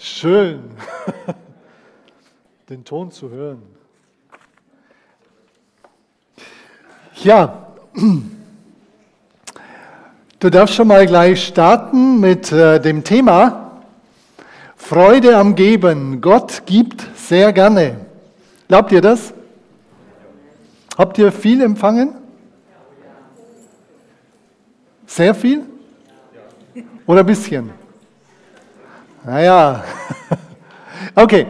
Schön, den Ton zu hören. Ja, du darfst schon mal gleich starten mit äh, dem Thema Freude am Geben. Gott gibt sehr gerne. Glaubt ihr das? Habt ihr viel empfangen? Sehr viel? Oder ein bisschen? Naja, okay.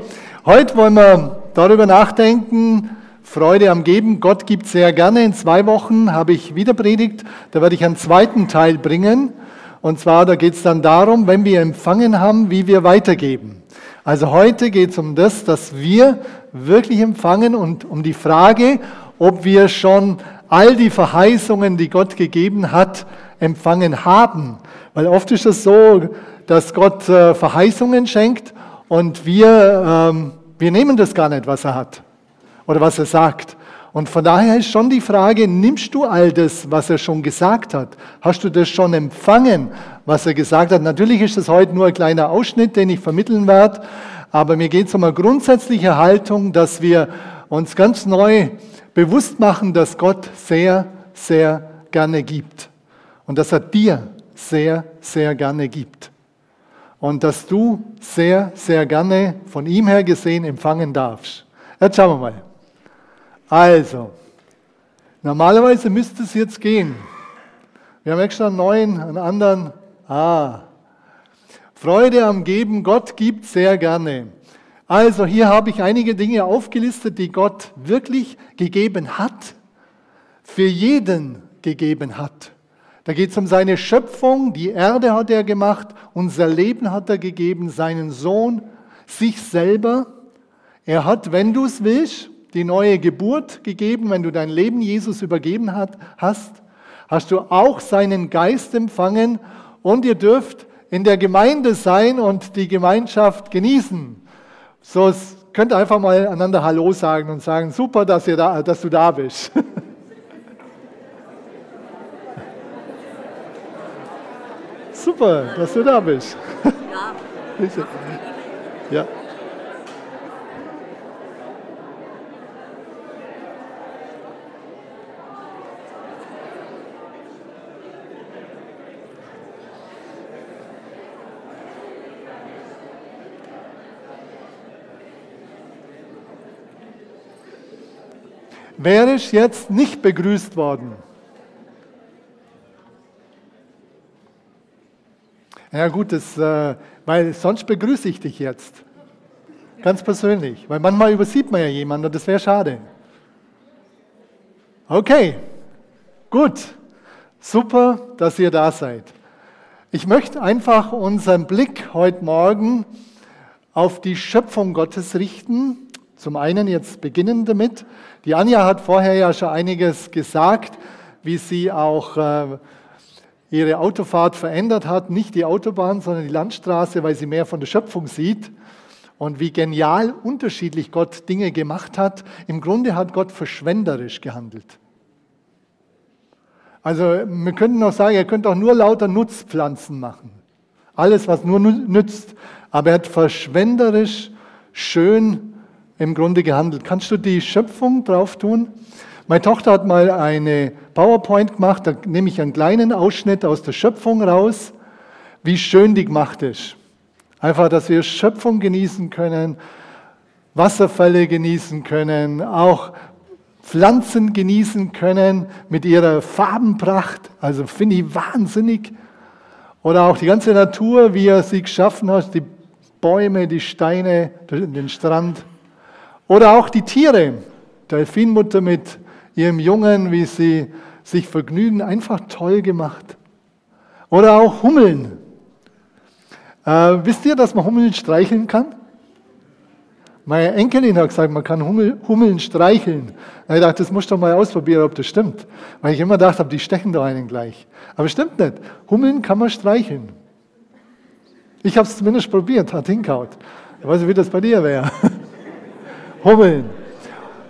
Heute wollen wir darüber nachdenken, Freude am Geben. Gott gibt sehr gerne. In zwei Wochen habe ich wieder predigt. Da werde ich einen zweiten Teil bringen. Und zwar, da geht es dann darum, wenn wir empfangen haben, wie wir weitergeben. Also heute geht es um das, dass wir wirklich empfangen und um die Frage, ob wir schon all die Verheißungen, die Gott gegeben hat, empfangen haben. Weil oft ist es so, dass Gott äh, Verheißungen schenkt und wir, ähm, wir nehmen das gar nicht, was er hat oder was er sagt. Und von daher ist schon die Frage, nimmst du all das, was er schon gesagt hat? Hast du das schon empfangen, was er gesagt hat? Natürlich ist das heute nur ein kleiner Ausschnitt, den ich vermitteln werde, aber mir geht es um eine grundsätzliche Haltung, dass wir uns ganz neu bewusst machen, dass Gott sehr, sehr gerne gibt und dass er dir sehr, sehr gerne gibt und dass du sehr, sehr gerne von ihm her gesehen empfangen darfst. Jetzt schauen wir mal. Also, normalerweise müsste es jetzt gehen. Wir haben extra einen neuen, einen anderen. Ah, Freude am Geben, Gott gibt sehr gerne. Also hier habe ich einige Dinge aufgelistet, die Gott wirklich gegeben hat, für jeden gegeben hat. Da geht es um seine Schöpfung, die Erde hat er gemacht, unser Leben hat er gegeben, seinen Sohn, sich selber. Er hat, wenn du es willst, die neue Geburt gegeben, wenn du dein Leben Jesus übergeben hat, hast, hast du auch seinen Geist empfangen und ihr dürft in der Gemeinde sein und die Gemeinschaft genießen. So könnt ihr einfach mal einander Hallo sagen und sagen, super, dass, ihr da, dass du da bist. Super, dass du da bist. Ja. ja. Wer ist jetzt nicht begrüßt worden? Ja gut, das, äh, weil sonst begrüße ich dich jetzt. Ganz persönlich. Weil manchmal übersieht man ja jemanden und das wäre schade. Okay, gut. Super, dass ihr da seid. Ich möchte einfach unseren Blick heute Morgen auf die Schöpfung Gottes richten. Zum einen jetzt beginnen damit. Die Anja hat vorher ja schon einiges gesagt, wie sie auch äh, ihre Autofahrt verändert hat, nicht die Autobahn, sondern die Landstraße, weil sie mehr von der Schöpfung sieht und wie genial unterschiedlich Gott Dinge gemacht hat. Im Grunde hat Gott verschwenderisch gehandelt. Also wir könnten auch sagen, er könnte auch nur lauter Nutzpflanzen machen. Alles, was nur nützt. Aber er hat verschwenderisch schön im Grunde gehandelt. Kannst du die Schöpfung drauf tun? Meine Tochter hat mal eine PowerPoint gemacht, da nehme ich einen kleinen Ausschnitt aus der Schöpfung raus, wie schön die gemacht ist. Einfach, dass wir Schöpfung genießen können, Wasserfälle genießen können, auch Pflanzen genießen können mit ihrer Farbenpracht. Also finde ich wahnsinnig. Oder auch die ganze Natur, wie er sie geschaffen hat, die Bäume, die Steine, den Strand. Oder auch die Tiere. Delfinmutter mit ihrem Jungen, wie sie sich vergnügen, einfach toll gemacht. Oder auch Hummeln. Äh, wisst ihr, dass man Hummeln streicheln kann? Meine Enkelin hat gesagt, man kann Hummel, Hummeln streicheln. Da ich dachte, das muss doch mal ausprobieren, ob das stimmt. Weil ich immer gedacht habe, die stechen da einen gleich. Aber stimmt nicht. Hummeln kann man streicheln. Ich habe es zumindest probiert, hat hinkaut. Ich weiß nicht, wie das bei dir wäre. Hummeln.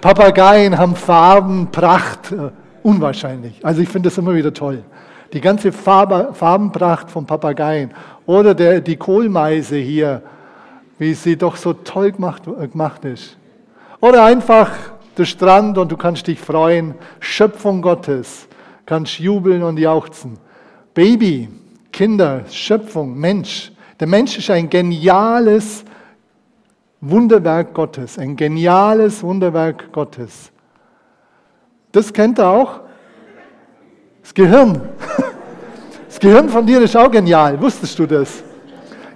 Papageien haben Farben, Pracht, äh, unwahrscheinlich. Also ich finde das immer wieder toll. Die ganze Farbe, Farbenpracht von Papageien. Oder der, die Kohlmeise hier, wie sie doch so toll gemacht, äh, gemacht ist. Oder einfach der Strand und du kannst dich freuen. Schöpfung Gottes. Kannst jubeln und jauchzen. Baby, Kinder, Schöpfung, Mensch. Der Mensch ist ein geniales Wunderwerk Gottes. Ein geniales Wunderwerk Gottes. Das kennt er auch. Das Gehirn. Das Gehirn von dir ist auch genial. Wusstest du das?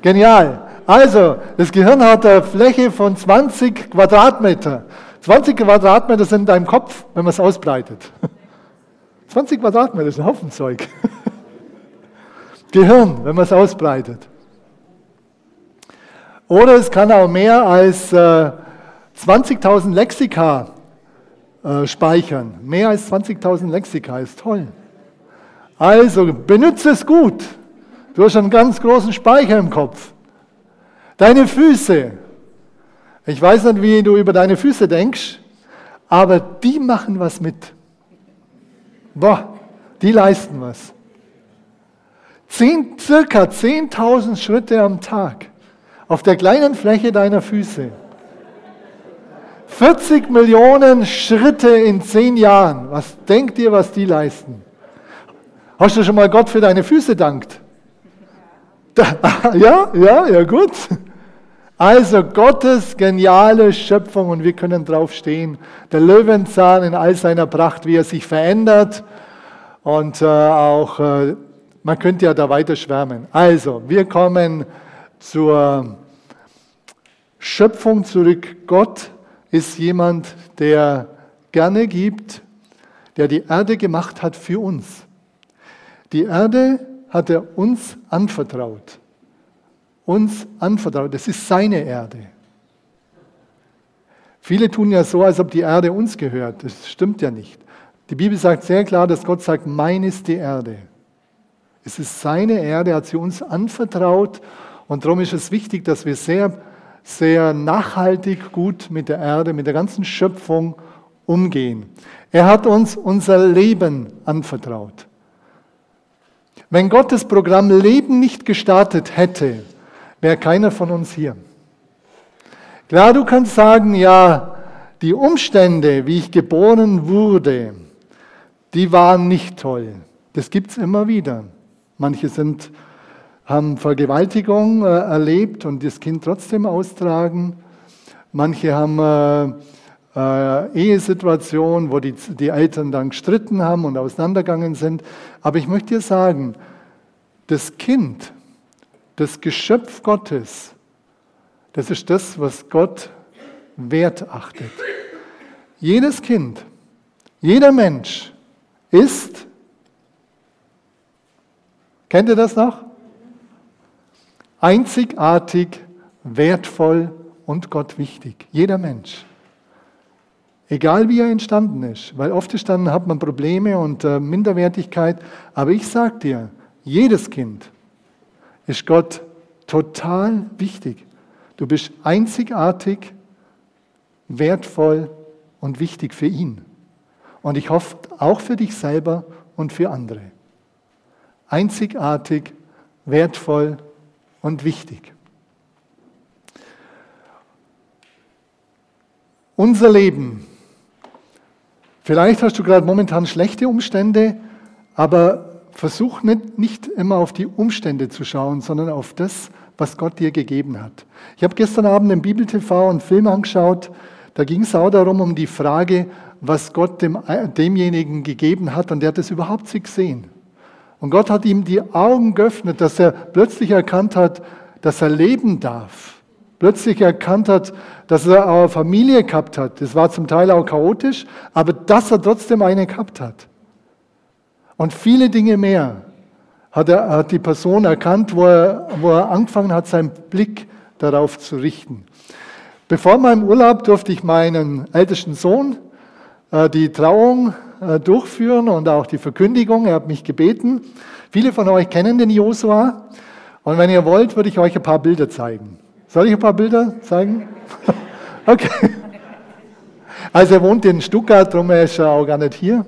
Genial. Also, das Gehirn hat eine Fläche von 20 Quadratmeter. 20 Quadratmeter sind in deinem Kopf, wenn man es ausbreitet. 20 Quadratmeter ist ein Haufen Zeug. Gehirn, wenn man es ausbreitet. Oder es kann auch mehr als äh, 20.000 Lexika äh, speichern. Mehr als 20.000 Lexika ist toll. Also benütze es gut. Du hast einen ganz großen Speicher im Kopf. Deine Füße. Ich weiß nicht, wie du über deine Füße denkst, aber die machen was mit. Boah, die leisten was. Zehn, circa 10.000 Schritte am Tag auf der kleinen Fläche deiner Füße. 40 Millionen Schritte in zehn Jahren. Was denkt ihr, was die leisten? Hast du schon mal Gott für deine Füße dankt? ja, ja, ja, gut. Also Gottes geniale Schöpfung und wir können drauf stehen. Der Löwenzahn in all seiner Pracht, wie er sich verändert und äh, auch, äh, man könnte ja da weiter schwärmen. Also, wir kommen zur Schöpfung zurück. Gott ist jemand, der gerne gibt, der die Erde gemacht hat für uns. Die Erde hat er uns anvertraut. Uns anvertraut. Das ist seine Erde. Viele tun ja so, als ob die Erde uns gehört. Das stimmt ja nicht. Die Bibel sagt sehr klar, dass Gott sagt, mein ist die Erde. Es ist seine Erde, er hat sie uns anvertraut und darum ist es wichtig, dass wir sehr, sehr nachhaltig gut mit der Erde, mit der ganzen Schöpfung umgehen. Er hat uns unser Leben anvertraut. Wenn Gott das Programm Leben nicht gestartet hätte, wäre keiner von uns hier. Klar, du kannst sagen, ja, die Umstände, wie ich geboren wurde, die waren nicht toll. Das gibt es immer wieder. Manche sind, haben Vergewaltigung äh, erlebt und das Kind trotzdem austragen. Manche haben äh, äh, Ehesituationen, wo die, die Eltern dann gestritten haben und auseinandergegangen sind. Aber ich möchte dir sagen, das Kind, das Geschöpf Gottes, das ist das, was Gott wert achtet. Jedes Kind, jeder Mensch ist, kennt ihr das noch? Einzigartig, wertvoll und Gott wichtig. Jeder Mensch. Egal wie er entstanden ist, weil oft dann hat man Probleme und äh, Minderwertigkeit. Aber ich sage dir, jedes Kind ist Gott total wichtig. Du bist einzigartig, wertvoll und wichtig für ihn. Und ich hoffe auch für dich selber und für andere. Einzigartig, wertvoll und wichtig. Unser Leben. Vielleicht hast du gerade momentan schlechte Umstände, aber versuch nicht, nicht immer auf die Umstände zu schauen, sondern auf das, was Gott dir gegeben hat. Ich habe gestern Abend im Bibel-TV einen Film angeschaut, da ging es auch darum, um die Frage, was Gott dem, demjenigen gegeben hat und der hat es überhaupt nicht gesehen. Und Gott hat ihm die Augen geöffnet, dass er plötzlich erkannt hat, dass er leben darf. Plötzlich erkannt hat, dass er eine Familie gehabt hat. Das war zum Teil auch chaotisch, aber dass er trotzdem eine gehabt hat. Und viele Dinge mehr hat, er, hat die Person erkannt, wo er, wo er angefangen hat, seinen Blick darauf zu richten. Bevor meinem Urlaub durfte ich meinen ältesten Sohn die Trauung äh, durchführen und auch die Verkündigung. Er hat mich gebeten. Viele von euch kennen den Josua. Und wenn ihr wollt, würde ich euch ein paar Bilder zeigen. Soll ich ein paar Bilder zeigen? okay. Also er wohnt in Stuttgart, darum ist er auch gar nicht hier.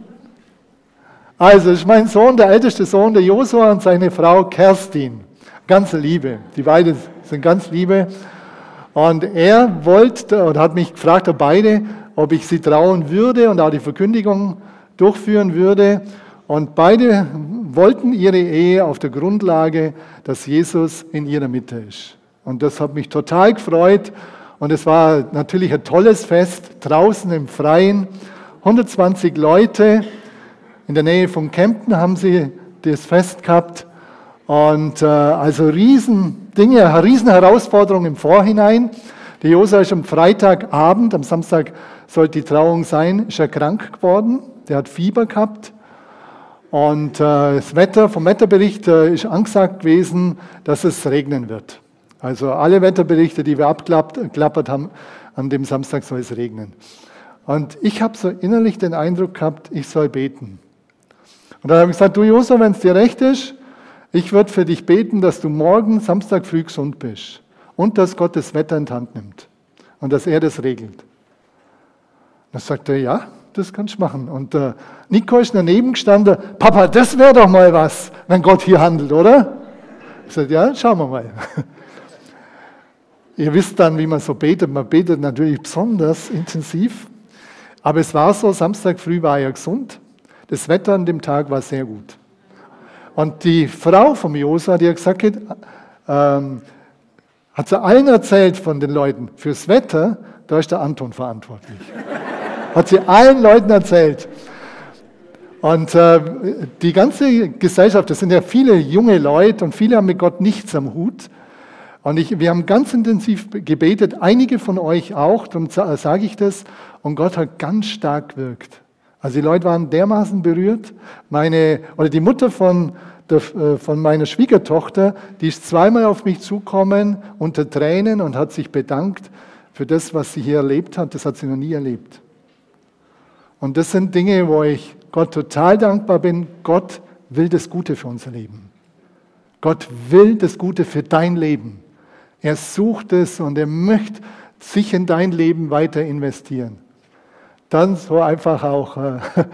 Also, ist mein Sohn, der älteste Sohn, der Josua und seine Frau Kerstin. Ganz Liebe. Die beiden sind ganz Liebe. Und er wollte und hat mich gefragt, beide, ob ich sie trauen würde und auch die Verkündigung durchführen würde. Und beide wollten ihre Ehe auf der Grundlage, dass Jesus in ihrer Mitte ist. Und das hat mich total gefreut. Und es war natürlich ein tolles Fest draußen im Freien. 120 Leute in der Nähe von Kempten haben sie das Fest gehabt. Und äh, also riesen Dinge, riesen Herausforderungen im Vorhinein. Der Josua ist am Freitagabend, am Samstag sollte die Trauung sein, ist er krank geworden. Der hat Fieber gehabt. Und äh, das Wetter, vom Wetterbericht äh, ist angesagt gewesen, dass es regnen wird. Also alle Wetterberichte, die wir abklappert haben, an dem Samstag soll es regnen. Und ich habe so innerlich den Eindruck gehabt, ich soll beten. Und dann habe ich gesagt, du Josef, wenn es dir recht ist, ich würde für dich beten, dass du morgen Samstag früh gesund bist und dass Gott das Wetter in die Hand nimmt und dass er das regelt. Dann sagt er, ja, das kannst du machen. Und äh, Nico ist daneben gestanden, Papa, das wäre doch mal was, wenn Gott hier handelt, oder? Ich sagte, ja, schauen wir mal. Ihr wisst dann, wie man so betet. Man betet natürlich besonders intensiv. Aber es war so, Samstag früh war er gesund. Das Wetter an dem Tag war sehr gut. Und die Frau vom Josa, die hat gesagt, ähm, hat sie allen erzählt von den Leuten, fürs Wetter, da ist der Anton verantwortlich. hat sie allen Leuten erzählt. Und äh, die ganze Gesellschaft, das sind ja viele junge Leute und viele haben mit Gott nichts am Hut. Und ich, wir haben ganz intensiv gebetet, einige von euch auch, darum sage ich das. Und Gott hat ganz stark gewirkt. Also die Leute waren dermaßen berührt. Meine, oder die Mutter von, der, äh, von meiner Schwiegertochter, die ist zweimal auf mich zukommen unter Tränen und hat sich bedankt für das, was sie hier erlebt hat. Das hat sie noch nie erlebt. Und das sind Dinge, wo ich Gott total dankbar bin. Gott will das Gute für unser Leben. Gott will das Gute für dein Leben. Er sucht es und er möchte sich in dein Leben weiter investieren. Dann so einfach auch äh,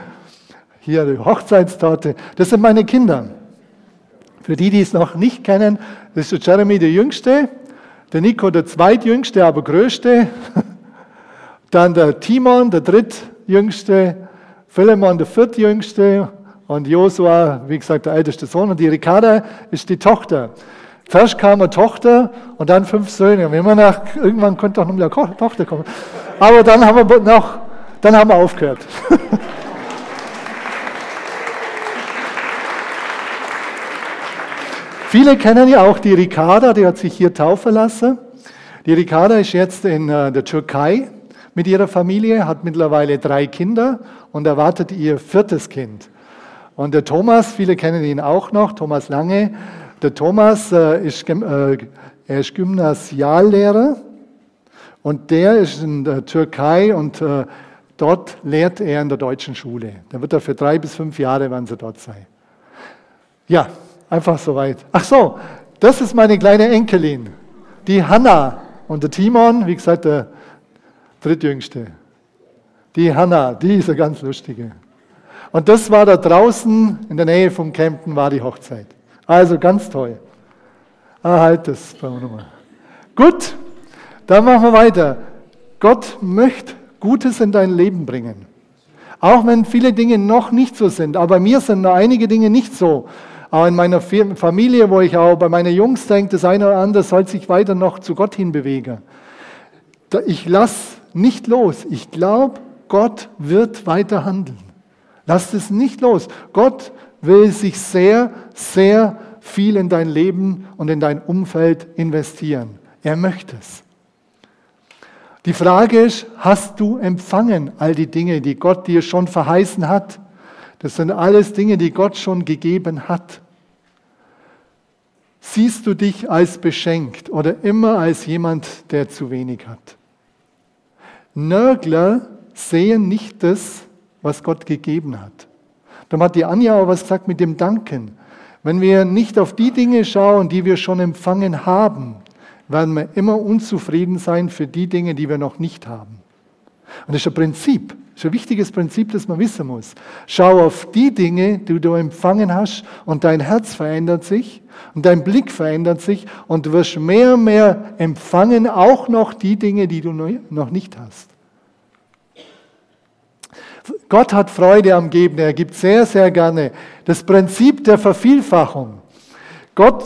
hier die Hochzeitstorte. Das sind meine Kinder. Für die, die es noch nicht kennen, das ist Jeremy der Jüngste, der Nico der Zweitjüngste, aber Größte, dann der Timon der Drittjüngste, Philemon der Viertjüngste und Josua, wie gesagt, der älteste Sohn und die Ricarda ist die Tochter. Zuerst kam eine Tochter und dann fünf Söhne. Und immer nach, irgendwann könnte auch noch eine Tochter kommen. Aber dann haben wir noch, dann haben wir aufgehört. Viele kennen ja auch die Ricarda, die hat sich hier taufen lassen. Die Ricarda ist jetzt in äh, der Türkei mit ihrer Familie, hat mittlerweile drei Kinder und erwartet ihr viertes Kind. Und der Thomas, viele kennen ihn auch noch, Thomas Lange, der Thomas äh, ist, äh, er ist Gymnasiallehrer und der ist in der Türkei und äh, dort lehrt er in der deutschen Schule. Da wird er für drei bis fünf Jahre, wann sie dort sei. Ja, einfach soweit. Ach so, das ist meine kleine Enkelin, die Hanna. Und der Timon, wie gesagt, der drittjüngste. Die Hanna, die ist eine ganz lustige. Und das war da draußen in der Nähe von Kempten, war die Hochzeit. Also ganz toll. Ah, halt das nochmal. Gut, dann machen wir weiter. Gott möchte Gutes in dein Leben bringen. Auch wenn viele Dinge noch nicht so sind. Aber bei mir sind noch einige Dinge nicht so. Auch in meiner Familie, wo ich auch bei meinen Jungs denke, das eine oder andere soll sich weiter noch zu Gott hinbewegen. Ich lasse nicht los. Ich glaube, Gott wird weiter handeln. Lass es nicht los. Gott will sich sehr, sehr viel in dein Leben und in dein Umfeld investieren. Er möchte es. Die Frage ist, hast du empfangen all die Dinge, die Gott dir schon verheißen hat? Das sind alles Dinge, die Gott schon gegeben hat. Siehst du dich als beschenkt oder immer als jemand, der zu wenig hat? Nörgler sehen nicht das, was Gott gegeben hat. Darum hat die Anja auch was gesagt mit dem Danken. Wenn wir nicht auf die Dinge schauen, die wir schon empfangen haben, werden wir immer unzufrieden sein für die Dinge, die wir noch nicht haben. Und das ist ein Prinzip, Ist ein wichtiges Prinzip, das man wissen muss. Schau auf die Dinge, die du empfangen hast und dein Herz verändert sich und dein Blick verändert sich und du wirst mehr und mehr empfangen, auch noch die Dinge, die du noch nicht hast. Gott hat Freude am Geben, er gibt sehr, sehr gerne. Das Prinzip der Vervielfachung. Gott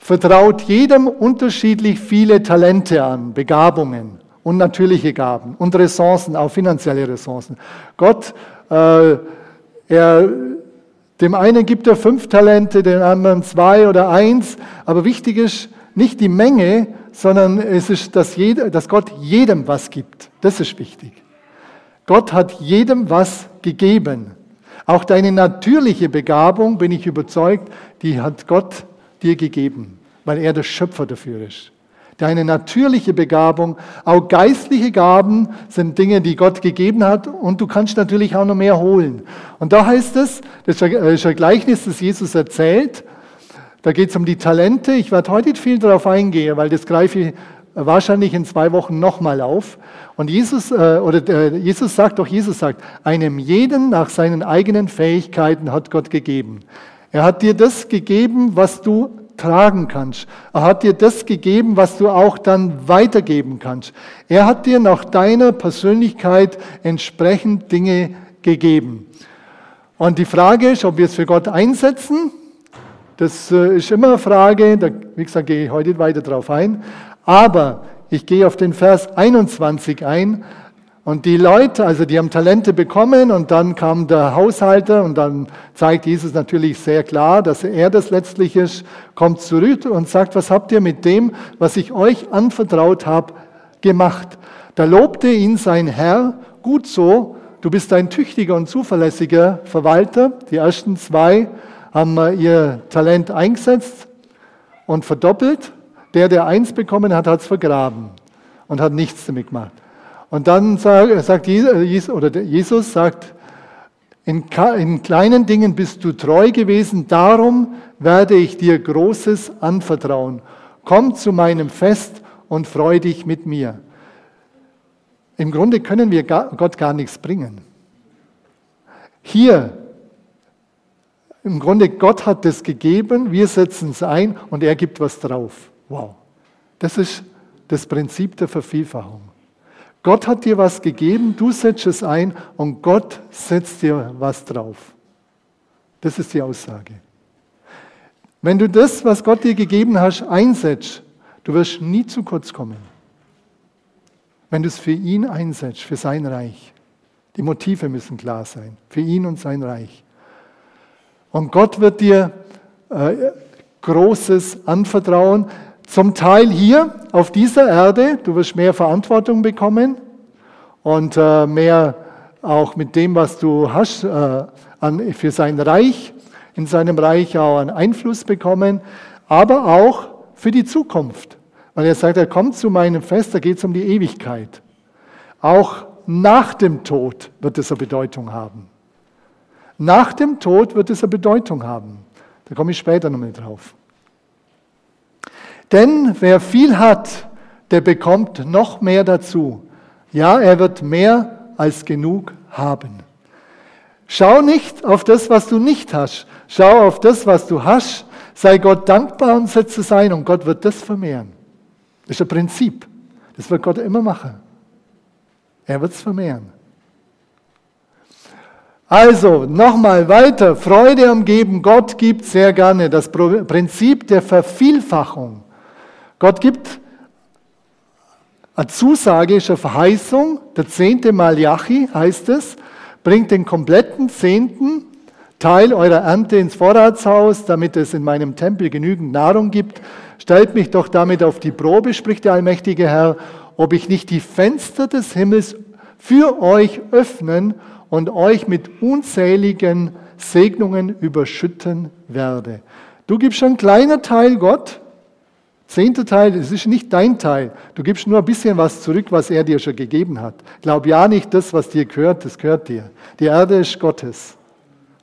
vertraut jedem unterschiedlich viele Talente an, Begabungen und natürliche Gaben und Ressourcen, auch finanzielle Ressourcen. Gott, äh, er, dem einen gibt er fünf Talente, dem anderen zwei oder eins, aber wichtig ist nicht die Menge, sondern es ist, dass, jeder, dass Gott jedem was gibt. Das ist wichtig. Gott hat jedem was gegeben. Auch deine natürliche Begabung, bin ich überzeugt, die hat Gott dir gegeben, weil er der Schöpfer dafür ist. Deine natürliche Begabung, auch geistliche Gaben sind Dinge, die Gott gegeben hat und du kannst natürlich auch noch mehr holen. Und da heißt es, das ist ein Gleichnis, das Jesus erzählt, da geht es um die Talente. Ich werde heute nicht viel darauf eingehen, weil das greife ich wahrscheinlich in zwei Wochen nochmal auf. Und Jesus, äh, oder äh, Jesus sagt, doch Jesus sagt, einem jeden nach seinen eigenen Fähigkeiten hat Gott gegeben. Er hat dir das gegeben, was du tragen kannst. Er hat dir das gegeben, was du auch dann weitergeben kannst. Er hat dir nach deiner Persönlichkeit entsprechend Dinge gegeben. Und die Frage ist, ob wir es für Gott einsetzen. Das äh, ist immer eine Frage, da, wie gesagt, gehe ich heute weiter darauf ein. Aber ich gehe auf den Vers 21 ein. Und die Leute, also die haben Talente bekommen und dann kam der Haushalter und dann zeigt Jesus natürlich sehr klar, dass er das letztlich ist, kommt zurück und sagt, was habt ihr mit dem, was ich euch anvertraut habe, gemacht? Da lobte ihn sein Herr, gut so, du bist ein tüchtiger und zuverlässiger Verwalter. Die ersten zwei haben ihr Talent eingesetzt und verdoppelt. Der, der eins bekommen hat, hat es vergraben und hat nichts damit gemacht. Und dann sagt Jesus, oder Jesus sagt, in, in kleinen Dingen bist du treu gewesen, darum werde ich dir Großes anvertrauen. Komm zu meinem Fest und freu dich mit mir. Im Grunde können wir Gott gar nichts bringen. Hier, im Grunde, Gott hat das gegeben, wir setzen es ein und er gibt was drauf. Wow. Das ist das Prinzip der Vervielfachung. Gott hat dir was gegeben, du setzt es ein und Gott setzt dir was drauf. Das ist die Aussage. Wenn du das, was Gott dir gegeben hast, einsetzt, du wirst nie zu kurz kommen. Wenn du es für ihn einsetzt, für sein Reich. Die Motive müssen klar sein, für ihn und sein Reich. Und Gott wird dir äh, Großes anvertrauen. Zum Teil hier auf dieser Erde, du wirst mehr Verantwortung bekommen und äh, mehr auch mit dem, was du hast, äh, für sein Reich, in seinem Reich auch einen Einfluss bekommen, aber auch für die Zukunft. Weil er sagt, er kommt zu meinem Fest, da geht es um die Ewigkeit. Auch nach dem Tod wird es eine Bedeutung haben. Nach dem Tod wird es eine Bedeutung haben. Da komme ich später nochmal drauf. Denn wer viel hat, der bekommt noch mehr dazu. Ja, er wird mehr als genug haben. Schau nicht auf das, was du nicht hast. Schau auf das, was du hast. Sei Gott dankbar und setze es ein und Gott wird das vermehren. Das ist ein Prinzip. Das wird Gott immer machen. Er wird es vermehren. Also, nochmal weiter. Freude am Geben. Gott gibt sehr gerne. Das Prinzip der Vervielfachung. Gott gibt eine Zusage, eine Verheißung. Der zehnte Malachi heißt es, bringt den kompletten zehnten Teil eurer Ernte ins Vorratshaus, damit es in meinem Tempel genügend Nahrung gibt. Stellt mich doch damit auf die Probe, spricht der allmächtige Herr, ob ich nicht die Fenster des Himmels für euch öffnen und euch mit unzähligen Segnungen überschütten werde. Du gibst schon einen kleinen Teil Gott, Zehnter Teil, das ist nicht dein Teil. Du gibst nur ein bisschen was zurück, was er dir schon gegeben hat. Glaub ja nicht, das, was dir gehört, das gehört dir. Die Erde ist Gottes.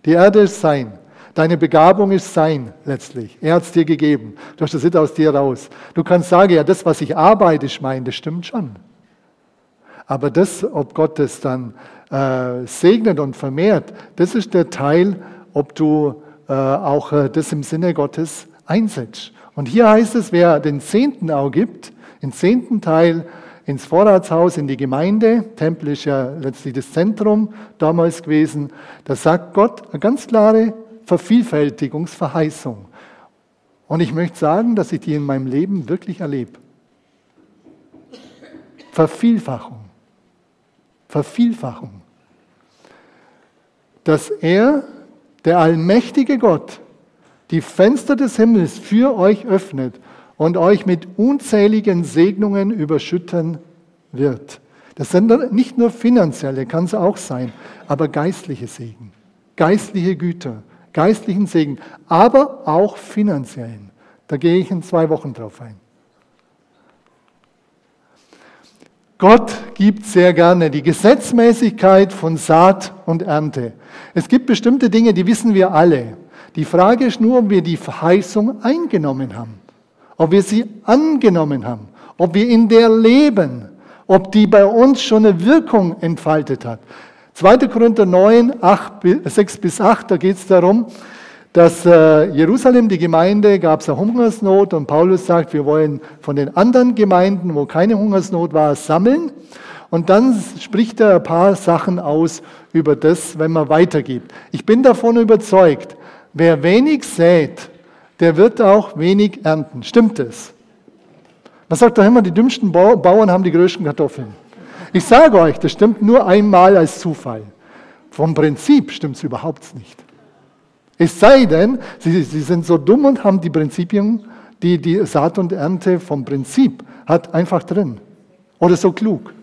Die Erde ist sein. Deine Begabung ist sein, letztlich. Er hat es dir gegeben. Du hast das nicht aus dir raus. Du kannst sagen, ja, das, was ich arbeite, ist mein, das stimmt schon. Aber das, ob Gott es dann äh, segnet und vermehrt, das ist der Teil, ob du äh, auch äh, das im Sinne Gottes einsetzt. Und hier heißt es, wer den Zehnten auch gibt, den zehnten Teil ins Vorratshaus, in die Gemeinde, Tempel ist ja letztlich das Zentrum damals gewesen, da sagt Gott eine ganz klare Vervielfältigungsverheißung. Und ich möchte sagen, dass ich die in meinem Leben wirklich erlebe. Vervielfachung. Vervielfachung. Dass er, der allmächtige Gott, die Fenster des Himmels für euch öffnet und euch mit unzähligen Segnungen überschütten wird. Das sind nicht nur finanzielle, kann es auch sein, aber geistliche Segen, geistliche Güter, geistlichen Segen, aber auch finanziellen. Da gehe ich in zwei Wochen drauf ein. Gott gibt sehr gerne die Gesetzmäßigkeit von Saat und Ernte. Es gibt bestimmte Dinge, die wissen wir alle. Die Frage ist nur, ob wir die Verheißung eingenommen haben, ob wir sie angenommen haben, ob wir in der leben, ob die bei uns schon eine Wirkung entfaltet hat. 2. Korinther 9, 8, 6 bis 8, da geht es darum, dass äh, Jerusalem, die Gemeinde, gab es eine Hungersnot und Paulus sagt, wir wollen von den anderen Gemeinden, wo keine Hungersnot war, sammeln. Und dann spricht er ein paar Sachen aus über das, wenn man weitergibt. Ich bin davon überzeugt, wer wenig sät, der wird auch wenig ernten. Stimmt es? Man sagt doch immer, die dümmsten Bauern haben die größten Kartoffeln. Ich sage euch, das stimmt nur einmal als Zufall. Vom Prinzip stimmt es überhaupt nicht. Es sei denn, sie, sie sind so dumm und haben die Prinzipien, die die Saat und Ernte vom Prinzip hat, einfach drin. Oder so klug.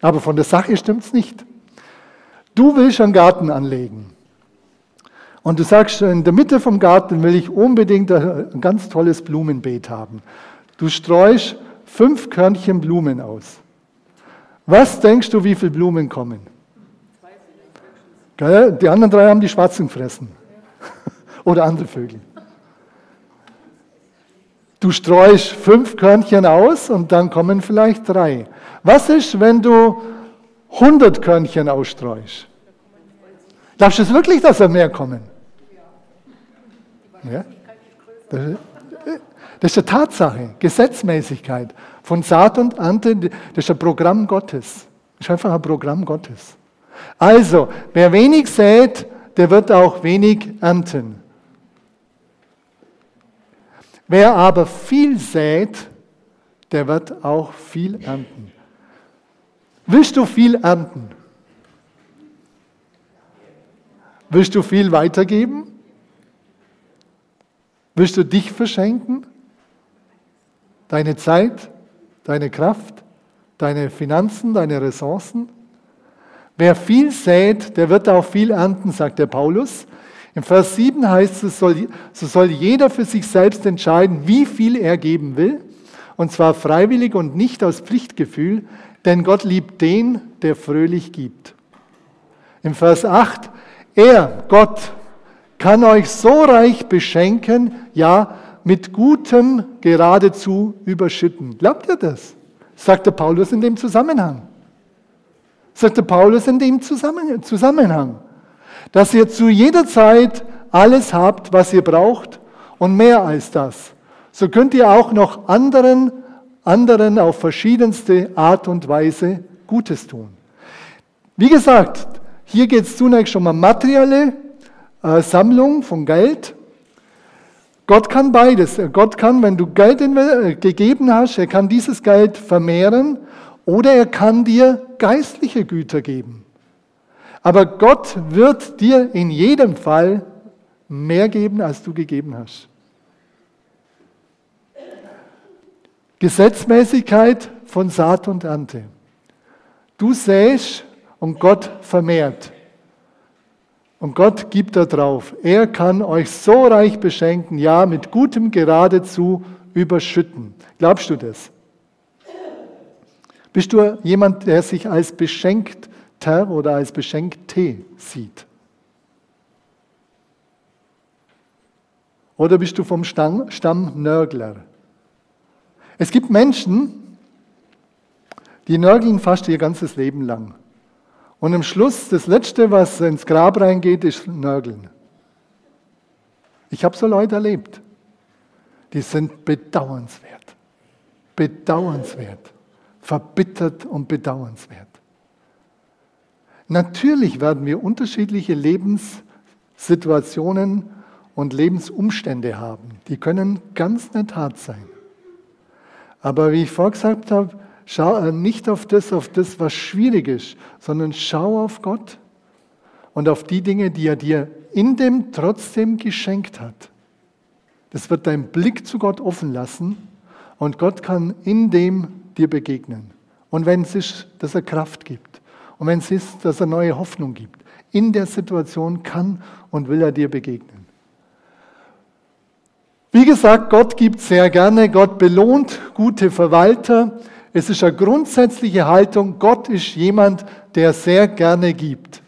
Aber von der Sache stimmt es nicht. Du willst einen Garten anlegen. Und du sagst, in der Mitte vom Garten will ich unbedingt ein ganz tolles Blumenbeet haben. Du streust fünf Körnchen Blumen aus. Was denkst du, wie viele Blumen kommen? Die anderen drei haben die Schwarzen gefressen. Oder andere Vögel. Du streust fünf Körnchen aus und dann kommen vielleicht drei. Was ist, wenn du 100 Körnchen ausstreust? Glaubst du es wirklich, dass da mehr kommen? Ja? Das ist eine Tatsache, Gesetzmäßigkeit. Von Saat und Ernte, das ist ein Programm Gottes. Das ist einfach ein Programm Gottes. Also, wer wenig sät, der wird auch wenig ernten. Wer aber viel sät, der wird auch viel ernten. Willst du viel ernten? Willst du viel weitergeben? Willst du dich verschenken? Deine Zeit, deine Kraft, deine Finanzen, deine Ressourcen? Wer viel sät, der wird auch viel ernten, sagt der Paulus. Im Vers 7 heißt es, so soll jeder für sich selbst entscheiden, wie viel er geben will, und zwar freiwillig und nicht aus Pflichtgefühl, denn Gott liebt den, der fröhlich gibt. Im Vers 8, er, Gott, kann euch so reich beschenken, ja, mit Gutem geradezu überschütten. Glaubt ihr das? Sagt der Paulus in dem Zusammenhang sagte Paulus in dem Zusammenhang, dass ihr zu jeder Zeit alles habt, was ihr braucht und mehr als das. So könnt ihr auch noch anderen, anderen auf verschiedenste Art und Weise Gutes tun. Wie gesagt, hier geht es zunächst um eine materielle Sammlung von Geld. Gott kann beides. Gott kann, wenn du Geld äh, gegeben hast, er kann dieses Geld vermehren oder er kann dir geistliche Güter geben. Aber Gott wird dir in jedem Fall mehr geben, als du gegeben hast. Gesetzmäßigkeit von Saat und Ernte. Du säst und Gott vermehrt. Und Gott gibt da drauf. Er kann euch so reich beschenken, ja, mit Gutem geradezu überschütten. Glaubst du das? Bist du jemand, der sich als Beschenkter oder als Beschenkte sieht? Oder bist du vom Stamm, Stamm Nörgler? Es gibt Menschen, Die nörgeln fast ihr ganzes Leben lang. Und am Schluss, das Letzte, was ins Grab reingeht, ist Nörgeln. Ich habe so Leute erlebt. Die sind bedauernswert. Bedauernswert. Verbittert und bedauernswert. Natürlich werden wir unterschiedliche Lebenssituationen und Lebensumstände haben. Die können ganz nett hart sein. Aber wie ich vorgesagt habe, schau äh, nicht auf das, auf das, was schwierig ist, sondern schau auf Gott und auf die Dinge, die er dir in dem trotzdem geschenkt hat. Das wird dein Blick zu Gott offen lassen und Gott kann in dem dir begegnen. Und wenn es ist, dass er Kraft gibt und wenn es ist, dass er neue Hoffnung gibt, in der Situation kann und will er dir begegnen. Wie gesagt, Gott gibt sehr gerne, Gott belohnt gute Verwalter. Es ist eine grundsätzliche Haltung, Gott ist jemand, der sehr gerne gibt.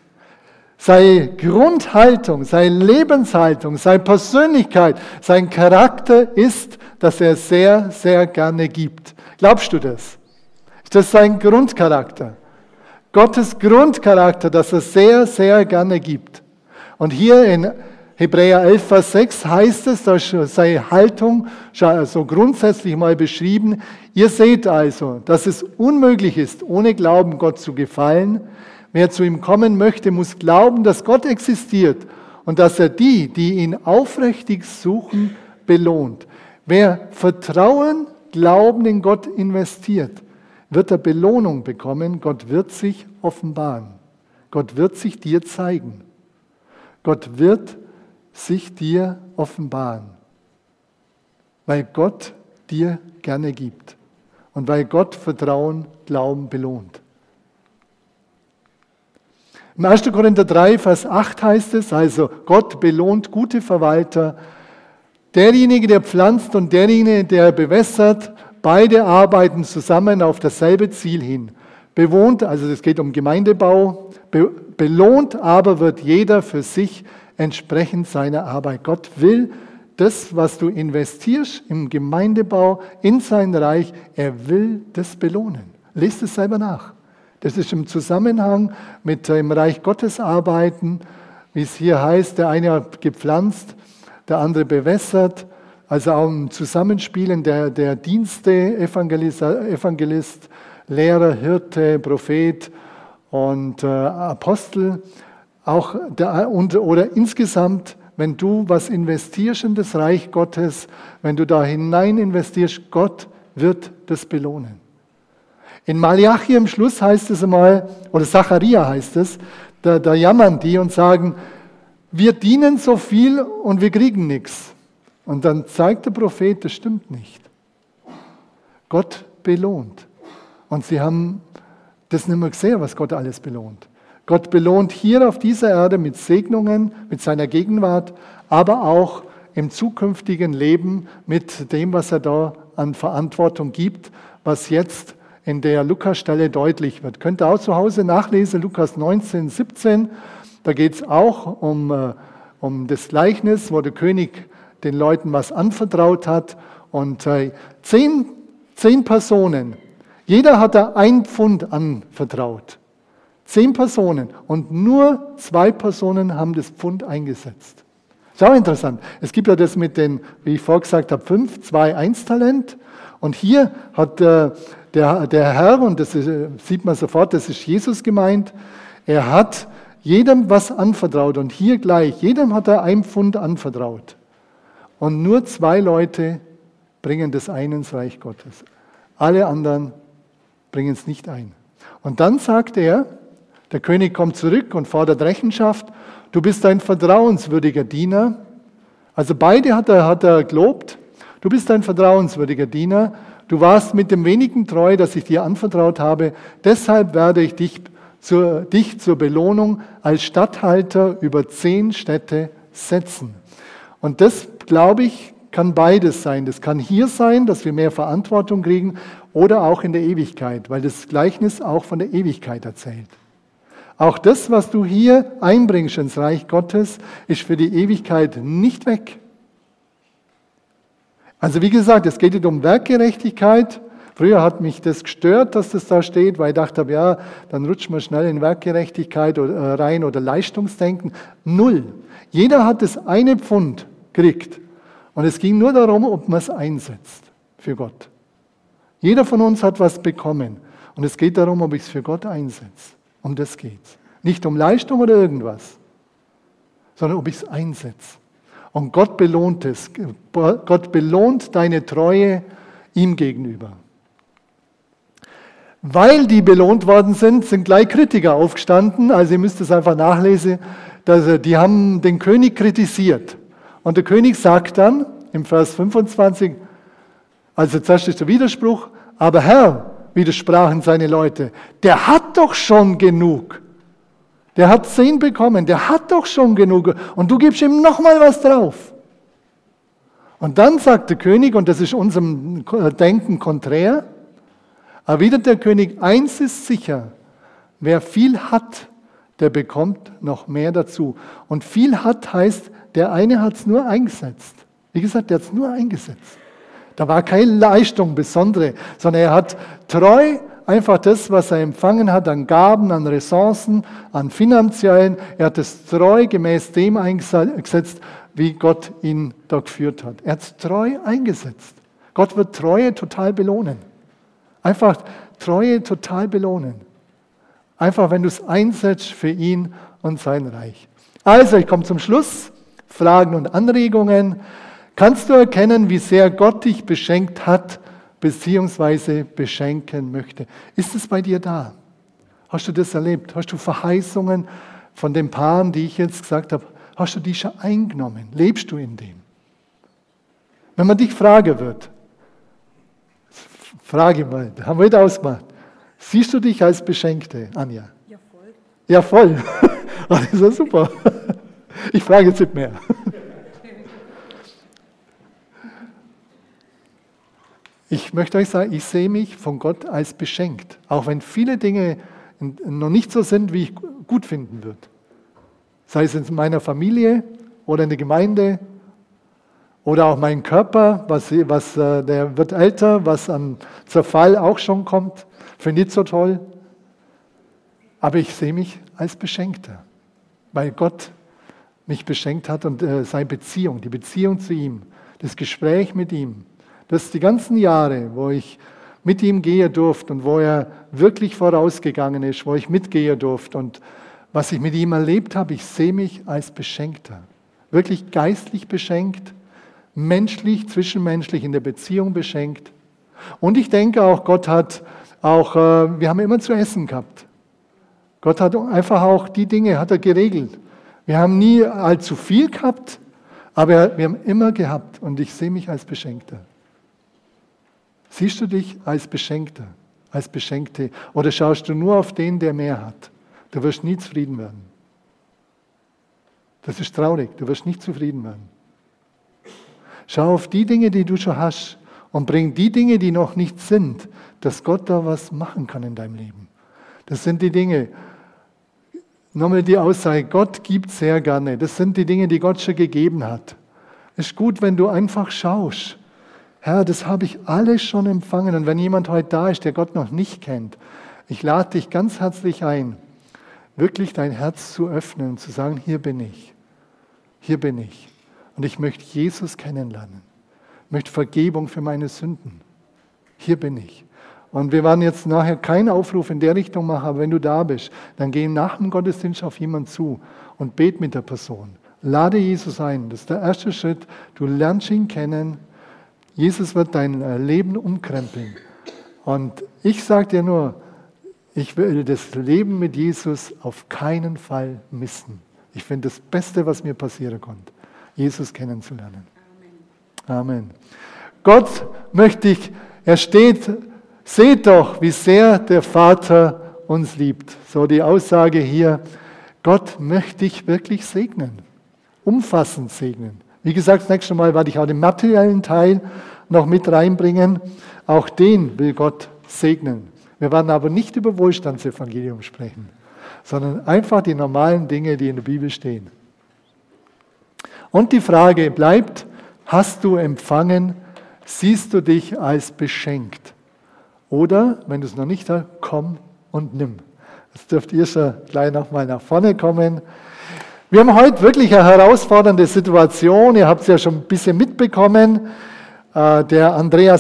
Seine Grundhaltung, seine Lebenshaltung, seine Persönlichkeit, sein Charakter ist, dass er sehr, sehr gerne gibt. Glaubst du das? Ist das sein Grundcharakter? Gottes Grundcharakter, dass er sehr, sehr gerne gibt. Und hier in Hebräer 11, Vers 6 heißt es, da sei Haltung so grundsätzlich mal beschrieben. Ihr seht also, dass es unmöglich ist, ohne Glauben Gott zu gefallen. Wer zu ihm kommen möchte, muss glauben, dass Gott existiert und dass er die, die ihn aufrichtig suchen, belohnt. Wer Vertrauen, Glauben in Gott investiert, wird er Belohnung bekommen. Gott wird sich offenbaren. Gott wird sich dir zeigen. Gott wird sich dir offenbaren, weil Gott dir gerne gibt und weil Gott Vertrauen, Glauben belohnt. Im 1. Korinther 3, Vers 8 heißt es, also Gott belohnt gute Verwalter, derjenige, der pflanzt und derjenige, der bewässert, beide arbeiten zusammen auf dasselbe Ziel hin. Bewohnt, also es geht um Gemeindebau, belohnt aber wird jeder für sich entsprechend seiner Arbeit. Gott will das, was du investierst im Gemeindebau, in sein Reich, er will das belohnen. Lest es selber nach. Das ist im Zusammenhang mit dem Reich Gottes arbeiten, wie es hier heißt, der eine hat gepflanzt, der andere bewässert, also auch im Zusammenspielen der, der Dienste, Evangelist, Evangelist, Lehrer, Hirte, Prophet und äh, Apostel auch der, und, oder insgesamt, wenn du was investierst in das Reich Gottes, wenn du da hinein investierst, Gott wird das belohnen. In Malachi im Schluss heißt es einmal, oder Zacharia heißt es, da, da jammern die und sagen, wir dienen so viel und wir kriegen nichts. Und dann zeigt der Prophet, das stimmt nicht. Gott belohnt. Und sie haben das nicht mehr gesehen, was Gott alles belohnt. Gott belohnt hier auf dieser Erde mit Segnungen, mit seiner Gegenwart, aber auch im zukünftigen Leben mit dem, was er da an Verantwortung gibt, was jetzt in der Lukas-Stelle deutlich wird. Könnt ihr auch zu Hause nachlesen, Lukas 19, 17. Da geht es auch um, äh, um das Gleichnis, wo der König den Leuten was anvertraut hat. Und äh, zehn, zehn Personen, jeder hat da ein Pfund anvertraut. Zehn Personen und nur zwei Personen haben das Pfund eingesetzt. Ist auch interessant. Es gibt ja das mit den, wie ich vorgesagt habe, fünf, zwei, eins Talent. Und hier hat äh, der, der Herr, und das ist, äh, sieht man sofort, das ist Jesus gemeint, er hat jedem was anvertraut. Und hier gleich, jedem hat er ein Pfund anvertraut. Und nur zwei Leute bringen das ein ins Reich Gottes. Alle anderen bringen es nicht ein. Und dann sagt er, der König kommt zurück und fordert Rechenschaft. Du bist ein vertrauenswürdiger Diener. Also beide hat er, hat er gelobt. Du bist ein vertrauenswürdiger Diener. Du warst mit dem wenigen treu, das ich dir anvertraut habe. Deshalb werde ich dich zur, dich zur Belohnung als Statthalter über zehn Städte setzen. Und das, glaube ich, kann beides sein. Das kann hier sein, dass wir mehr Verantwortung kriegen oder auch in der Ewigkeit, weil das Gleichnis auch von der Ewigkeit erzählt. Auch das, was du hier einbringst ins Reich Gottes, ist für die Ewigkeit nicht weg. Also wie gesagt, es geht nicht um Werkgerechtigkeit, Früher hat mich das gestört, dass das da steht, weil ich dachte, ja, dann rutscht man schnell in Werkgerechtigkeit äh, rein oder Leistungsdenken. Null. Jeder hat das eine Pfund gekriegt. Und es ging nur darum, ob man es einsetzt für Gott. Jeder von uns hat was bekommen. Und es geht darum, ob ich es für Gott einsetze. Um das geht's. Nicht um Leistung oder irgendwas, sondern ob ich es einsetze. Und Gott belohnt es. Gott belohnt deine Treue ihm gegenüber. Weil die belohnt worden sind, sind gleich Kritiker aufgestanden. Also ihr müsst es einfach nachlesen. Dass, die haben den König kritisiert. Und der König sagt dann im Vers 25, also zuerst ist der Widerspruch, aber Herr, widersprachen seine Leute, der hat doch schon genug. Der hat zehn bekommen, der hat doch schon genug. Und du gibst ihm nochmal was drauf. Und dann sagt der König, und das ist unserem Denken konträr, erwidert der König, eins ist sicher, wer viel hat, der bekommt noch mehr dazu. Und viel hat heißt, der eine hat es nur eingesetzt. Wie gesagt, der hat es nur eingesetzt. Da war keine Leistung besondere, sondern er hat treu einfach das, was er empfangen hat an Gaben, an Ressourcen, an finanziellen, er hat es treu gemäß dem eingesetzt, wie Gott ihn da geführt hat. Er hat es treu eingesetzt. Gott wird Treue total belohnen. Einfach Treue total belohnen. Einfach, wenn du es einsetzt für ihn und sein Reich. Also, ich komme zum Schluss. Fragen und Anregungen. Kannst du erkennen, wie sehr Gott dich beschenkt hat, beziehungsweise beschenken möchte? Ist es bei dir da? Hast du das erlebt? Hast du Verheißungen von den Paaren, die ich jetzt gesagt habe, hast du die schon eingenommen? Lebst du in dem? Wenn man dich fragen wird, Frage mal, haben wir das ausgemacht. Siehst du dich als Beschenkte, Anja? Ja, voll. Ja, voll. das ist ja super. Ich frage jetzt nicht mehr. Ich möchte euch sagen, ich sehe mich von Gott als beschenkt, auch wenn viele Dinge noch nicht so sind, wie ich gut finden würde. Sei es in meiner Familie oder in der Gemeinde oder auch mein Körper, was, was, äh, der wird älter, was an Zerfall auch schon kommt. Finde ich so toll. Aber ich sehe mich als Beschenkter, weil Gott mich beschenkt hat und äh, seine Beziehung, die Beziehung zu ihm, das Gespräch mit ihm, das die ganzen Jahre, wo ich mit ihm gehen durfte und wo er wirklich vorausgegangen ist, wo ich mitgehen durfte und was ich mit ihm erlebt habe, ich sehe mich als Beschenkter. Wirklich geistlich beschenkt, menschlich, zwischenmenschlich in der Beziehung beschenkt. Und ich denke auch, Gott hat auch, äh, wir haben immer zu essen gehabt. Gott hat einfach auch die Dinge, hat er geregelt. Wir haben nie allzu viel gehabt, aber wir haben immer gehabt und ich sehe mich als Beschenkter. Siehst du dich als Beschenkter, als Beschenkte oder schaust du nur auf den, der mehr hat? Du wirst nie zufrieden werden. Das ist traurig, du wirst nicht zufrieden werden. Schau auf die Dinge, die du schon hast und bring die Dinge, die noch nicht sind, dass Gott da was machen kann in deinem Leben. Das sind die Dinge. Nochmal die Aussage, Gott gibt sehr gerne. Das sind die Dinge, die Gott schon gegeben hat. Es ist gut, wenn du einfach schaust. Herr, das habe ich alles schon empfangen. Und wenn jemand heute da ist, der Gott noch nicht kennt, ich lade dich ganz herzlich ein, wirklich dein Herz zu öffnen und zu sagen, hier bin ich. Hier bin ich. Und ich möchte Jesus kennenlernen. Ich möchte Vergebung für meine Sünden. Hier bin ich. Und wir werden jetzt nachher keinen Aufruf in der Richtung machen, aber wenn du da bist, dann geh nach dem Gottesdienst auf jemanden zu und bet mit der Person. Lade Jesus ein. Das ist der erste Schritt. Du lernst ihn kennen. Jesus wird dein äh, Leben umkrempeln. Und ich sage dir nur, ich will das Leben mit Jesus auf keinen Fall missen. Ich finde das Beste, was mir passieren konnte. Jesus kennenzulernen. Amen. Amen. Gott möchte ich, er steht, seht doch, wie sehr der Vater uns liebt. So die Aussage hier, Gott möchte ich wirklich segnen, umfassend segnen. Wie gesagt, das nächste Mal werde ich auch den materiellen Teil noch mit reinbringen. Auch den will Gott segnen. Wir werden aber nicht über Wohlstandsevangelium sprechen, sondern einfach die normalen Dinge, die in der Bibel stehen. Und die Frage bleibt, hast du empfangen, siehst du dich als beschenkt? Oder, wenn du es noch nicht hast, komm und nimm. Jetzt dürft ihr schon gleich nochmal nach vorne kommen. Wir haben heute wirklich eine herausfordernde Situation. Ihr habt es ja schon ein bisschen mitbekommen. Äh, der Andreas